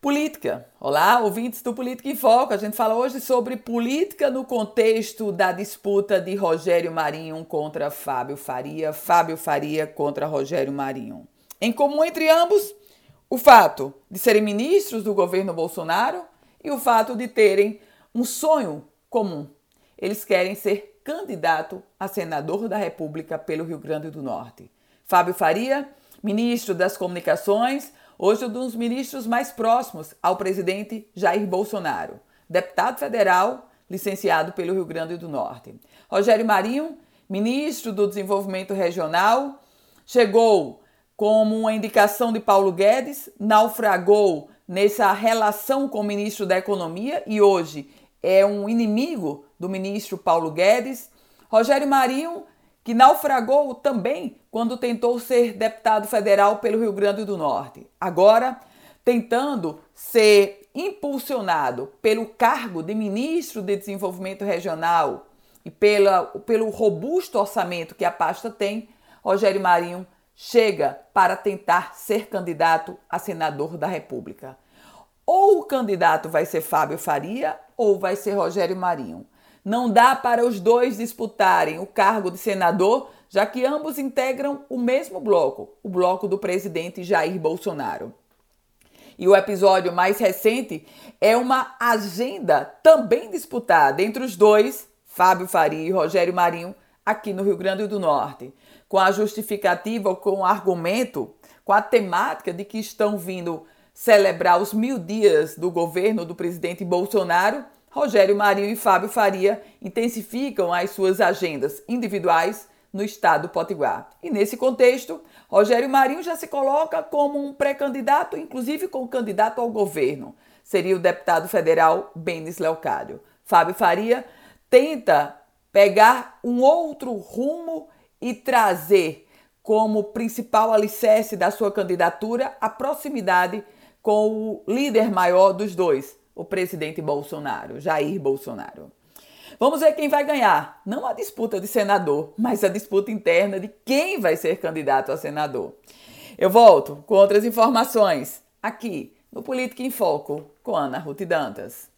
Política. Olá, ouvintes do Política em Foco. A gente fala hoje sobre política no contexto da disputa de Rogério Marinho contra Fábio Faria, Fábio Faria contra Rogério Marinho. Em comum entre ambos, o fato de serem ministros do governo Bolsonaro e o fato de terem um sonho comum. Eles querem ser candidato a senador da República pelo Rio Grande do Norte. Fábio Faria, ministro das Comunicações, hoje um dos ministros mais próximos ao presidente Jair Bolsonaro, deputado federal, licenciado pelo Rio Grande do Norte. Rogério Marinho, ministro do Desenvolvimento Regional, chegou como uma indicação de Paulo Guedes, naufragou nessa relação com o ministro da Economia e hoje é um inimigo do ministro Paulo Guedes. Rogério Marinho que naufragou também quando tentou ser deputado federal pelo Rio Grande do Norte. Agora, tentando ser impulsionado pelo cargo de ministro de Desenvolvimento Regional e pela, pelo robusto orçamento que a pasta tem, Rogério Marinho chega para tentar ser candidato a senador da República. Ou o candidato vai ser Fábio Faria ou vai ser Rogério Marinho. Não dá para os dois disputarem o cargo de senador, já que ambos integram o mesmo bloco, o bloco do presidente Jair Bolsonaro. E o episódio mais recente é uma agenda também disputada entre os dois, Fábio Faria e Rogério Marinho, aqui no Rio Grande do Norte, com a justificativa, com o argumento, com a temática de que estão vindo celebrar os mil dias do governo do presidente Bolsonaro Rogério Marinho e Fábio Faria intensificam as suas agendas individuais no estado do Potiguar. E nesse contexto, Rogério Marinho já se coloca como um pré-candidato, inclusive como candidato ao governo. Seria o deputado federal Benis Leocádio. Fábio Faria tenta pegar um outro rumo e trazer como principal alicerce da sua candidatura a proximidade com o líder maior dos dois, o presidente Bolsonaro, Jair Bolsonaro. Vamos ver quem vai ganhar. Não a disputa de senador, mas a disputa interna de quem vai ser candidato a senador. Eu volto com outras informações aqui no Política em Foco com Ana Ruth Dantas.